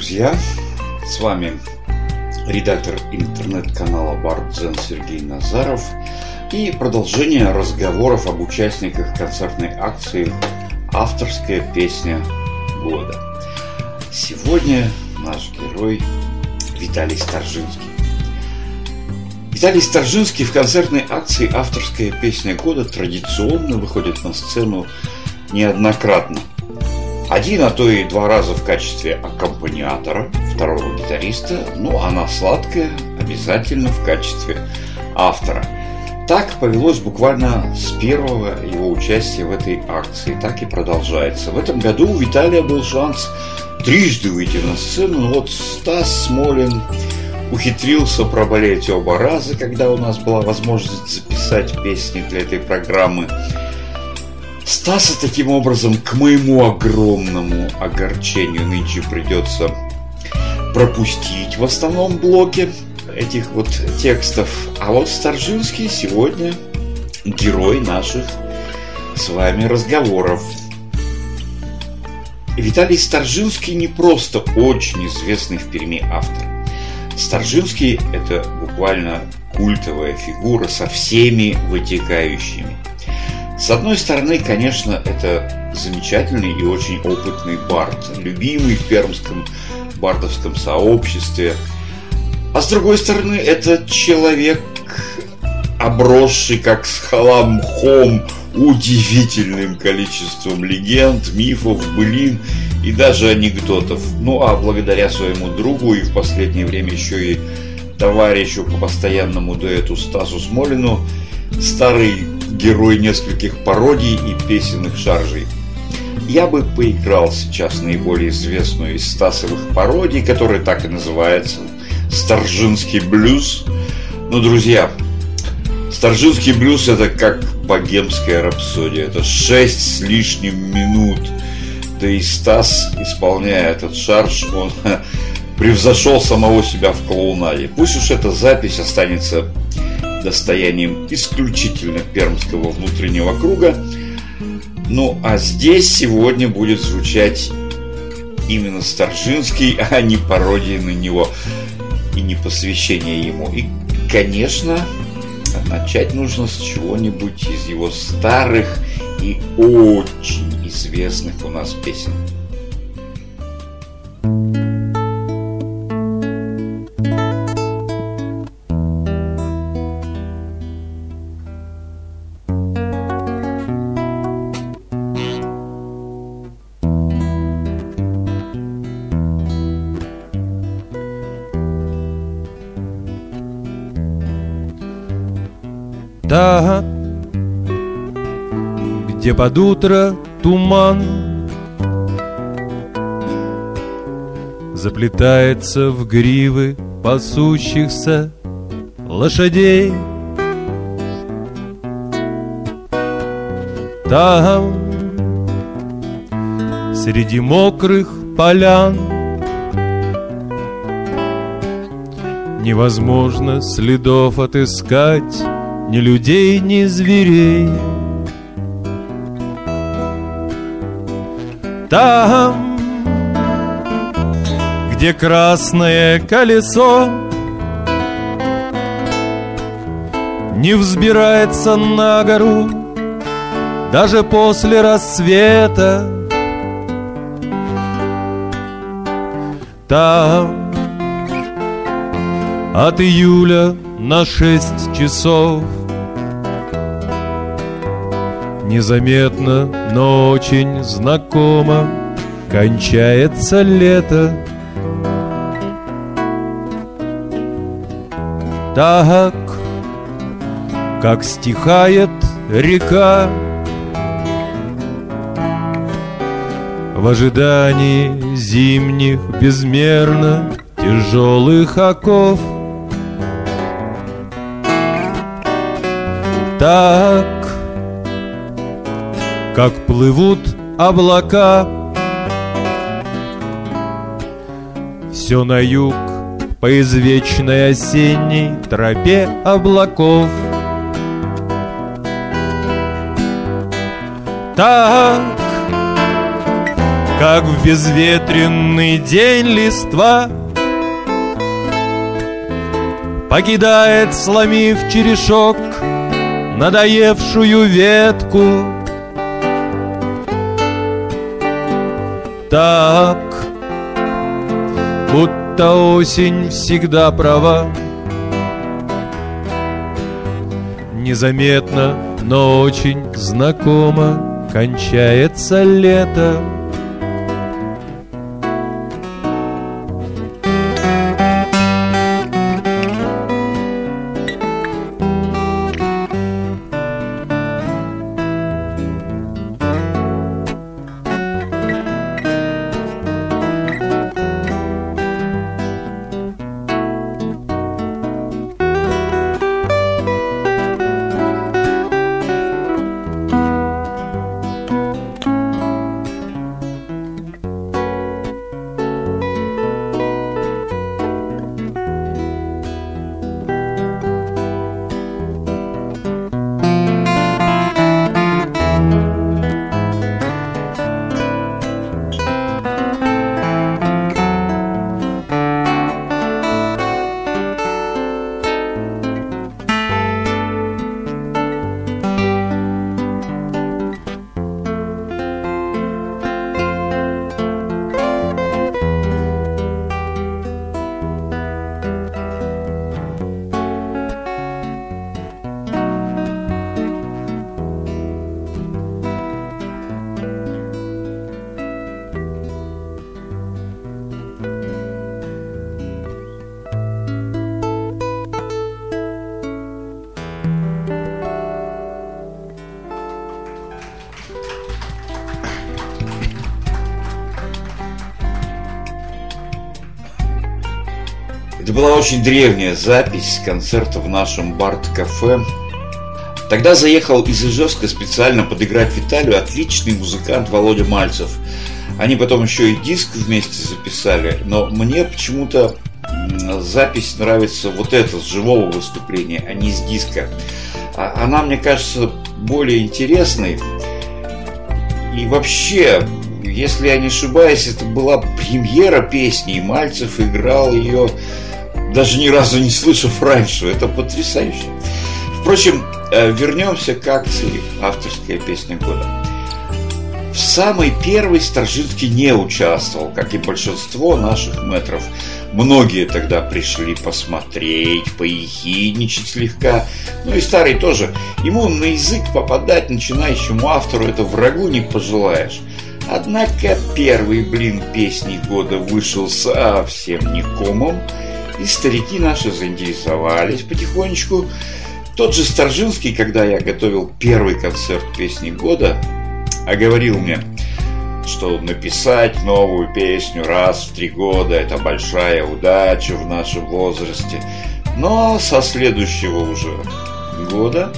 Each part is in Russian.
друзья! С вами редактор интернет-канала Бардзен Сергей Назаров и продолжение разговоров об участниках концертной акции «Авторская песня года». Сегодня наш герой Виталий Старжинский. Виталий Старжинский в концертной акции «Авторская песня года» традиционно выходит на сцену неоднократно – один, а то и два раза в качестве аккомпаниатора, второго гитариста, ну а на сладкое обязательно в качестве автора. Так повелось буквально с первого его участия в этой акции, так и продолжается. В этом году у Виталия был шанс трижды выйти на сцену, но вот Стас Смолин ухитрился проболеть оба раза, когда у нас была возможность записать песни для этой программы – Стаса таким образом, к моему огромному огорчению, нынче придется пропустить в основном блоке этих вот текстов. А вот Старжинский сегодня герой наших с вами разговоров. Виталий Старжинский не просто очень известный в Перми автор. Старжинский – это буквально культовая фигура со всеми вытекающими – с одной стороны, конечно, это замечательный и очень опытный бард, любимый в пермском бардовском сообществе. А с другой стороны, это человек, обросший как с халамхом удивительным количеством легенд, мифов, былин и даже анекдотов. Ну а благодаря своему другу и в последнее время еще и товарищу по постоянному дуэту Стасу Смолину, старый герой нескольких пародий и песенных шаржей. Я бы поиграл сейчас наиболее известную из Стасовых пародий, которая так и называется «Старжинский блюз». Но, друзья, Старжинский блюз это как богемская рапсодия. Это шесть с лишним минут. Да и Стас, исполняя этот шарж, он превзошел самого себя в клоунаде. Пусть уж эта запись останется достоянием исключительно пермского внутреннего круга. Ну а здесь сегодня будет звучать именно Старжинский, а не пародия на него и не посвящение ему. И, конечно, начать нужно с чего-нибудь из его старых и очень известных у нас песен. Да, где под утро туман Заплетается в гривы пасущихся лошадей? Там, среди мокрых полян Невозможно следов отыскать ни людей, ни зверей. Там, где красное колесо Не взбирается на гору Даже после рассвета Там от июля на шесть часов Незаметно, но очень знакомо. Кончается лето. Так, как стихает река. В ожидании зимних безмерно тяжелых оков. Так, как плывут облака. Все на юг по извечной осенней тропе облаков. Так, Как в безветренный день листва Покидает, сломив черешок Надоевшую ветку Так, будто осень всегда права. Незаметно, но очень знакомо Кончается лето была очень древняя запись концерта в нашем Барт-кафе. Тогда заехал из Ижевска специально подыграть Виталию отличный музыкант Володя Мальцев. Они потом еще и диск вместе записали, но мне почему-то запись нравится вот эта, с живого выступления, а не с диска. А она, мне кажется, более интересной. И вообще, если я не ошибаюсь, это была премьера песни, и Мальцев играл ее даже ни разу не слышав раньше. Это потрясающе. Впрочем, э, вернемся к акции «Авторская песня года». В самой первой Старжинский не участвовал, как и большинство наших метров. Многие тогда пришли посмотреть, поехидничать слегка. Ну и старый тоже. Ему на язык попадать начинающему автору это врагу не пожелаешь. Однако первый блин песни года вышел совсем не комом. И старики наши заинтересовались потихонечку. Тот же Старжинский, когда я готовил первый концерт песни года, оговорил мне, что написать новую песню раз в три года – это большая удача в нашем возрасте. Но со следующего уже года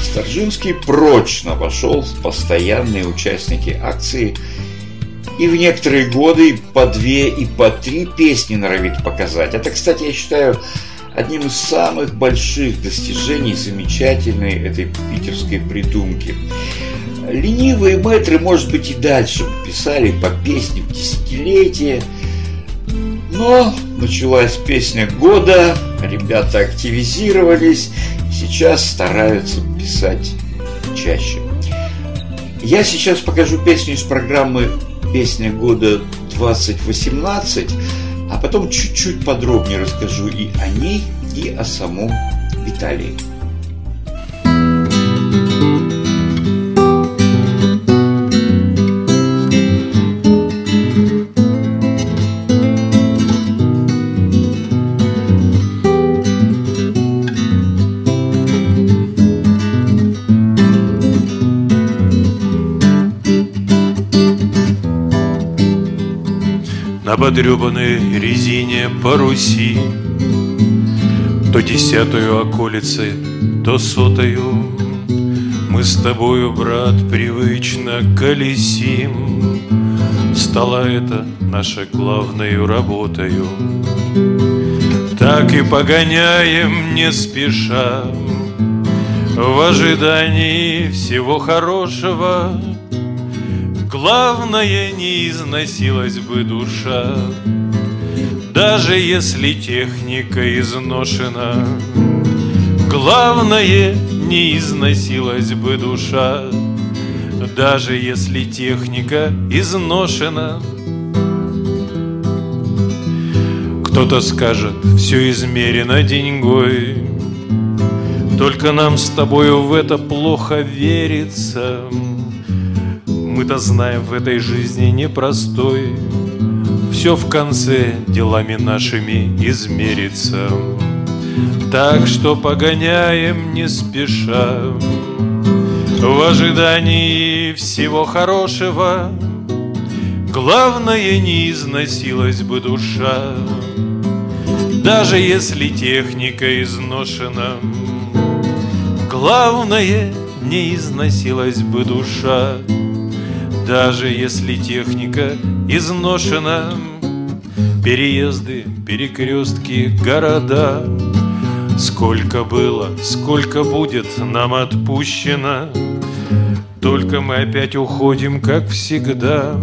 Старжинский прочно вошел в постоянные участники акции – и в некоторые годы по две и по три песни норовит показать. Это, кстати, я считаю одним из самых больших достижений замечательной этой питерской придумки. Ленивые мэтры, может быть, и дальше писали по песне в десятилетия, но началась песня года, ребята активизировались, сейчас стараются писать чаще. Я сейчас покажу песню из программы песня года 2018, а потом чуть-чуть подробнее расскажу и о ней, и о самом Виталии. На подребанной резине по Руси То десятую околицы, то сотою. Мы с тобою, брат, привычно колесим. Стала это нашей главною работою. Так и погоняем не спеша. В ожидании всего хорошего Главное, не износилась бы душа Даже если техника изношена. Главное, не износилась бы душа Даже если техника изношена. Кто-то скажет, все измерено деньгой Только нам с тобою в это плохо верится Мы-то знаем в этой жизни непростой. Все в конце делами нашими измерится. Так что погоняем не спеша. В ожидании всего хорошего Главное, не износилась бы душа. Даже если техника изношена. Главное, не износилась бы душа, даже если техника изношена. Переезды, перекрестки, города, Сколько было, сколько будет нам отпущено, Только мы опять уходим, как всегда,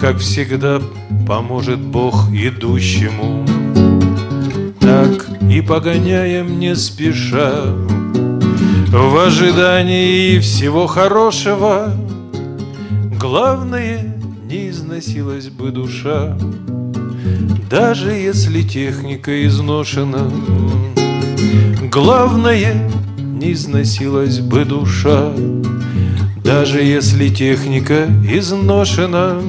Как всегда поможет Бог идущему так и погоняем не спеша В ожидании всего хорошего Главное, не износилась бы душа Даже если техника изношена. Главное, не износилась бы душа Даже если техника изношена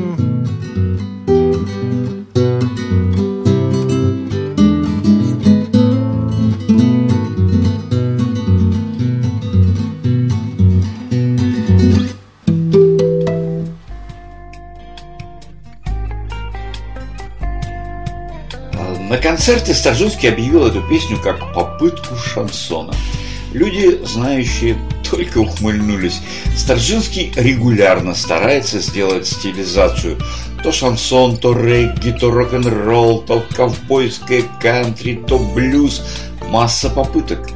концерте Стажинский объявил эту песню как попытку шансона. Люди, знающие, только ухмыльнулись. Старжинский регулярно старается сделать стилизацию. То шансон, то регги, то рок-н-ролл, то ковбойское кантри, то блюз. Масса попыток.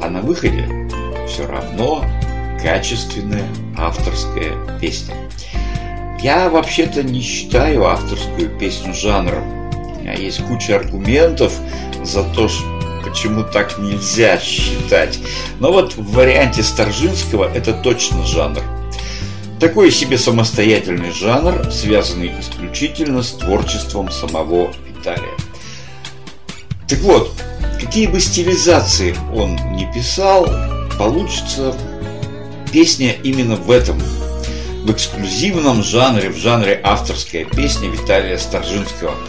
А на выходе все равно качественная авторская песня. Я вообще-то не считаю авторскую песню жанром меня есть куча аргументов за то, почему так нельзя считать. Но вот в варианте Старжинского это точно жанр. Такой себе самостоятельный жанр, связанный исключительно с творчеством самого Виталия. Так вот, какие бы стилизации он ни писал, получится песня именно в этом, в эксклюзивном жанре, в жанре авторская песня Виталия Старжинского –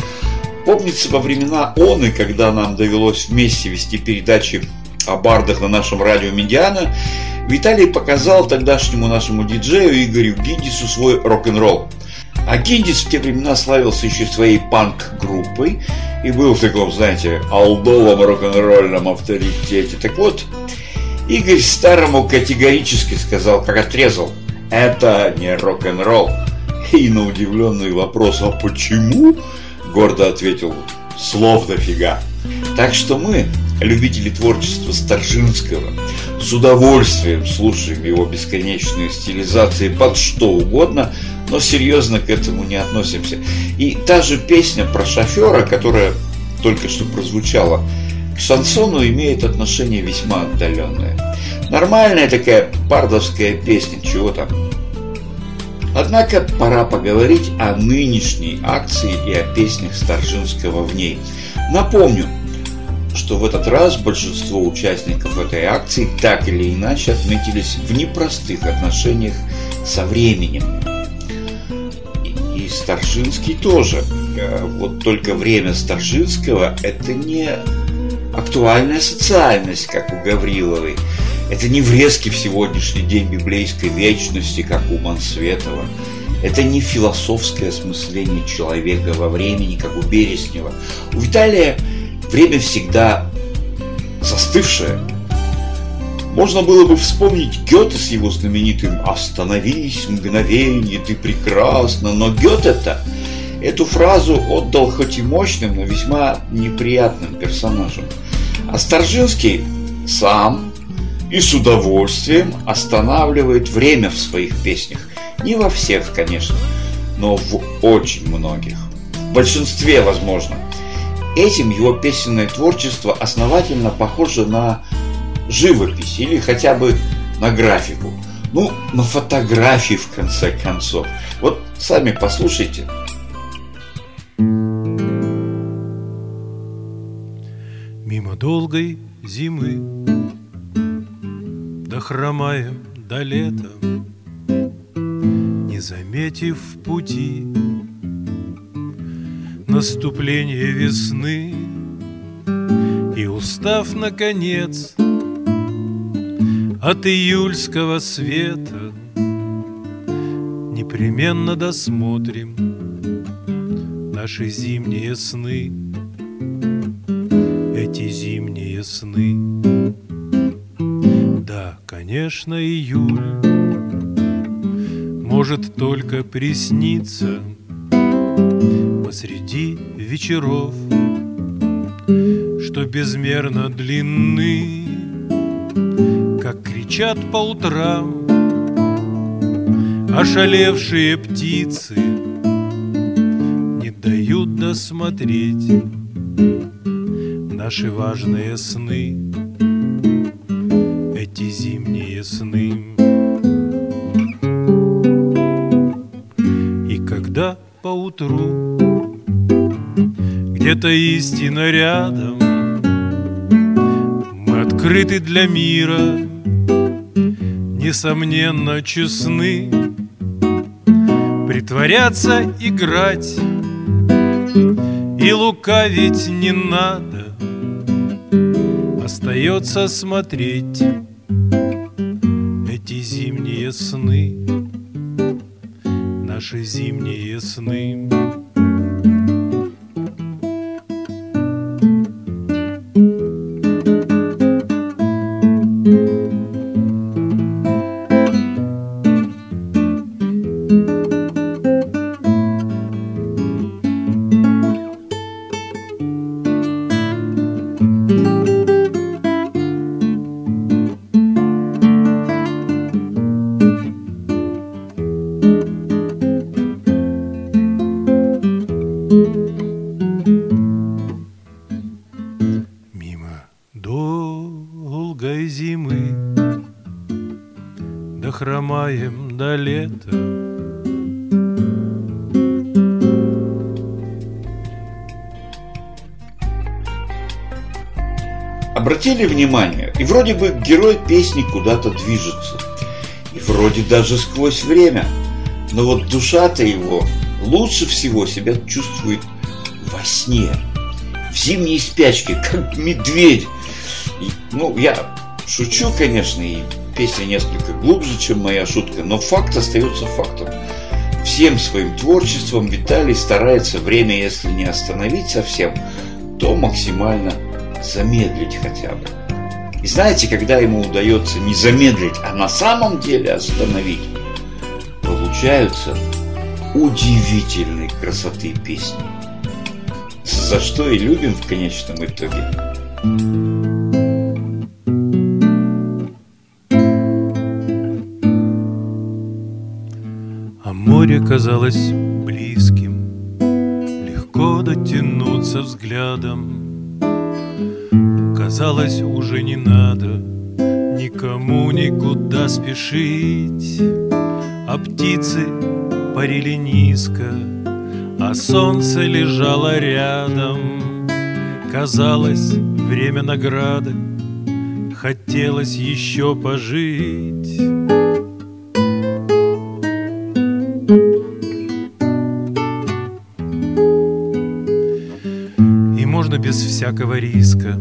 Помнится, во времена он и когда нам довелось вместе вести передачи о бардах на нашем радио Медиана, Виталий показал тогдашнему нашему диджею Игорю Гиндису свой рок-н-ролл. А Гиндис в те времена славился еще своей панк-группой и был в таком, знаете, алдовом рок-н-ролльном авторитете. Так вот, Игорь старому категорически сказал, как отрезал, это не рок-н-ролл. И на удивленный вопрос, а почему? Гордо ответил «Слов дофига». Так что мы, любители творчества Старжинского, с удовольствием слушаем его бесконечные стилизации под что угодно, но серьезно к этому не относимся. И та же песня про шофера, которая только что прозвучала, к шансону имеет отношение весьма отдаленное. Нормальная такая пардовская песня, чего там. Однако пора поговорить о нынешней акции и о песнях Старжинского в ней. Напомню, что в этот раз большинство участников этой акции так или иначе отметились в непростых отношениях со временем. И, Старжинский тоже. Э, вот только время Старжинского – это не актуальная социальность, как у Гавриловой – это не врезки в сегодняшний день библейской вечности, как у Мансветова. Это не философское осмысление человека во времени, как у Береснева. У Виталия время всегда застывшее. Можно было бы вспомнить Гёте с его знаменитым «Остановись, мгновенье, ты прекрасна», но Гёте-то эту фразу отдал хоть и мощным, но весьма неприятным персонажам. А Старжинский сам и с удовольствием останавливает время в своих песнях. Не во всех, конечно, но в очень многих. В большинстве, возможно. Этим его песенное творчество основательно похоже на живопись или хотя бы на графику. Ну, на фотографии, в конце концов. Вот сами послушайте. Мимо долгой зимы Дохромаем до лета Не заметив пути. Наступление весны И устав, наконец, От июльского света Непременно досмотрим Наши зимние сны. Эти зимние сны конечно, июль Может только присниться Посреди вечеров Что безмерно длинны Как кричат по утрам Ошалевшие птицы Не дают досмотреть Наши важные сны поутру Где-то истина рядом. Мы открыты для мира. Несомненно честны. Притворяться, играть. И лукавить не надо. Остается смотреть Эти зимние сны Наши зимние сны зимы Дохромаем до лета Обратили внимание, и вроде бы герой песни куда-то движется. И вроде даже сквозь время. Но вот душа-то его лучше всего себя чувствует во сне. В зимней спячке, как медведь. И, ну, я шучу, конечно, и песня несколько глубже, чем моя шутка, но факт остается фактом. Всем своим творчеством Виталий старается время, если не остановить совсем, то максимально замедлить хотя бы. И знаете, когда ему удается не замедлить, а на самом деле остановить, получаются удивительной красоты песни. За что и любим в конечном итоге. Казалось близким. Легко дотянуться взглядом. Казалось, уже не надо Никому никуда спешить. А птицы парили низко А солнце лежало рядом. Казалось, время награды Хотелось еще пожить без всякого риска.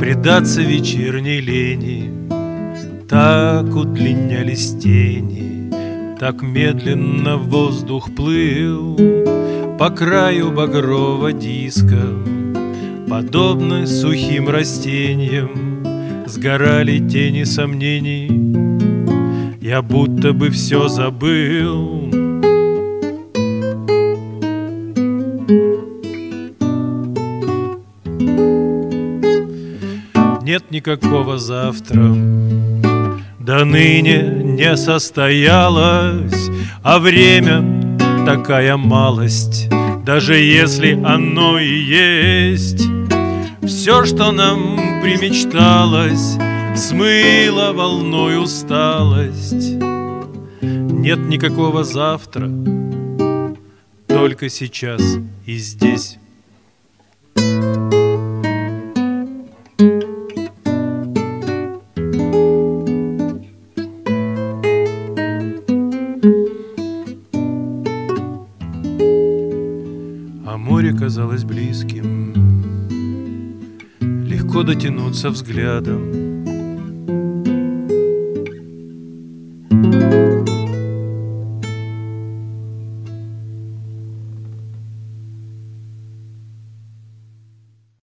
Предаться вечерней лени. Так удлинялись тени Так медленно воздух плыл По краю багрового диска. Подобно сухим растениям Сгорали тени сомнений. Я будто бы все забыл никакого завтра, до ныне не состоялось, а время такая малость, даже если оно и есть. Все, что нам примечталось, смыло волной усталость. Нет никакого завтра, только сейчас и здесь. Казалось близким, легко дотянуться взглядом